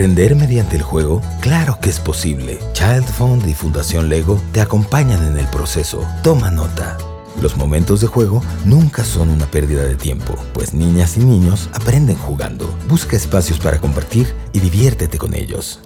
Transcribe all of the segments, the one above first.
¿Aprender mediante el juego? Claro que es posible. Child Fund y Fundación Lego te acompañan en el proceso. Toma nota. Los momentos de juego nunca son una pérdida de tiempo, pues niñas y niños aprenden jugando. Busca espacios para compartir y diviértete con ellos.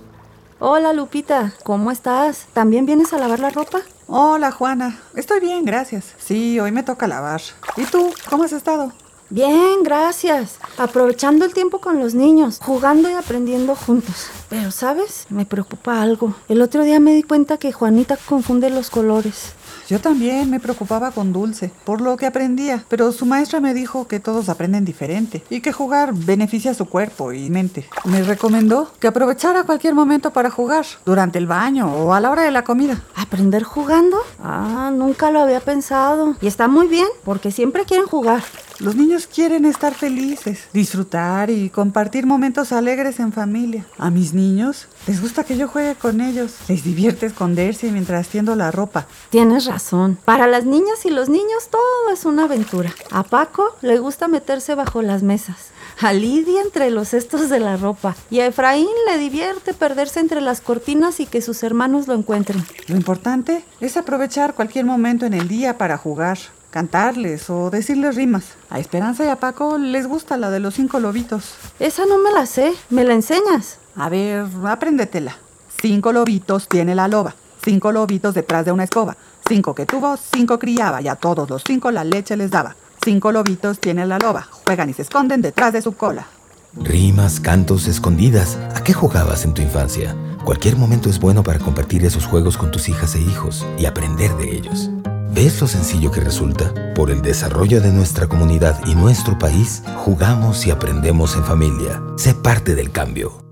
Hola Lupita, ¿cómo estás? ¿También vienes a lavar la ropa? Hola Juana, estoy bien, gracias. Sí, hoy me toca lavar. ¿Y tú? ¿Cómo has estado? Bien, gracias. Aprovechando el tiempo con los niños, jugando y aprendiendo juntos. Pero, ¿sabes? Me preocupa algo. El otro día me di cuenta que Juanita confunde los colores. Yo también me preocupaba con Dulce, por lo que aprendía, pero su maestra me dijo que todos aprenden diferente y que jugar beneficia su cuerpo y mente. Me recomendó que aprovechara cualquier momento para jugar, durante el baño o a la hora de la comida. ¿Aprender jugando? Ah, nunca lo había pensado. Y está muy bien, porque siempre quieren jugar. Los niños quieren estar felices, disfrutar y compartir momentos alegres en familia. A mis niños les gusta que yo juegue con ellos. Les divierte esconderse mientras tiendo la ropa. Tienes razón. Para las niñas y los niños todo es una aventura. A Paco le gusta meterse bajo las mesas. A Lidia entre los cestos de la ropa. Y a Efraín le divierte perderse entre las cortinas y que sus hermanos lo encuentren. Lo importante es aprovechar cualquier momento en el día para jugar cantarles o decirles rimas. A Esperanza y a Paco les gusta la de los cinco lobitos. Esa no me la sé, ¿me la enseñas? A ver, apréndetela. Cinco lobitos tiene la loba, cinco lobitos detrás de una escoba. Cinco que tuvo, cinco criaba y a todos los cinco la leche les daba. Cinco lobitos tiene la loba, juegan y se esconden detrás de su cola. Rimas, cantos, escondidas. ¿A qué jugabas en tu infancia? Cualquier momento es bueno para compartir esos juegos con tus hijas e hijos y aprender de ellos. ¿Ves lo sencillo que resulta? Por el desarrollo de nuestra comunidad y nuestro país, jugamos y aprendemos en familia. Sé parte del cambio.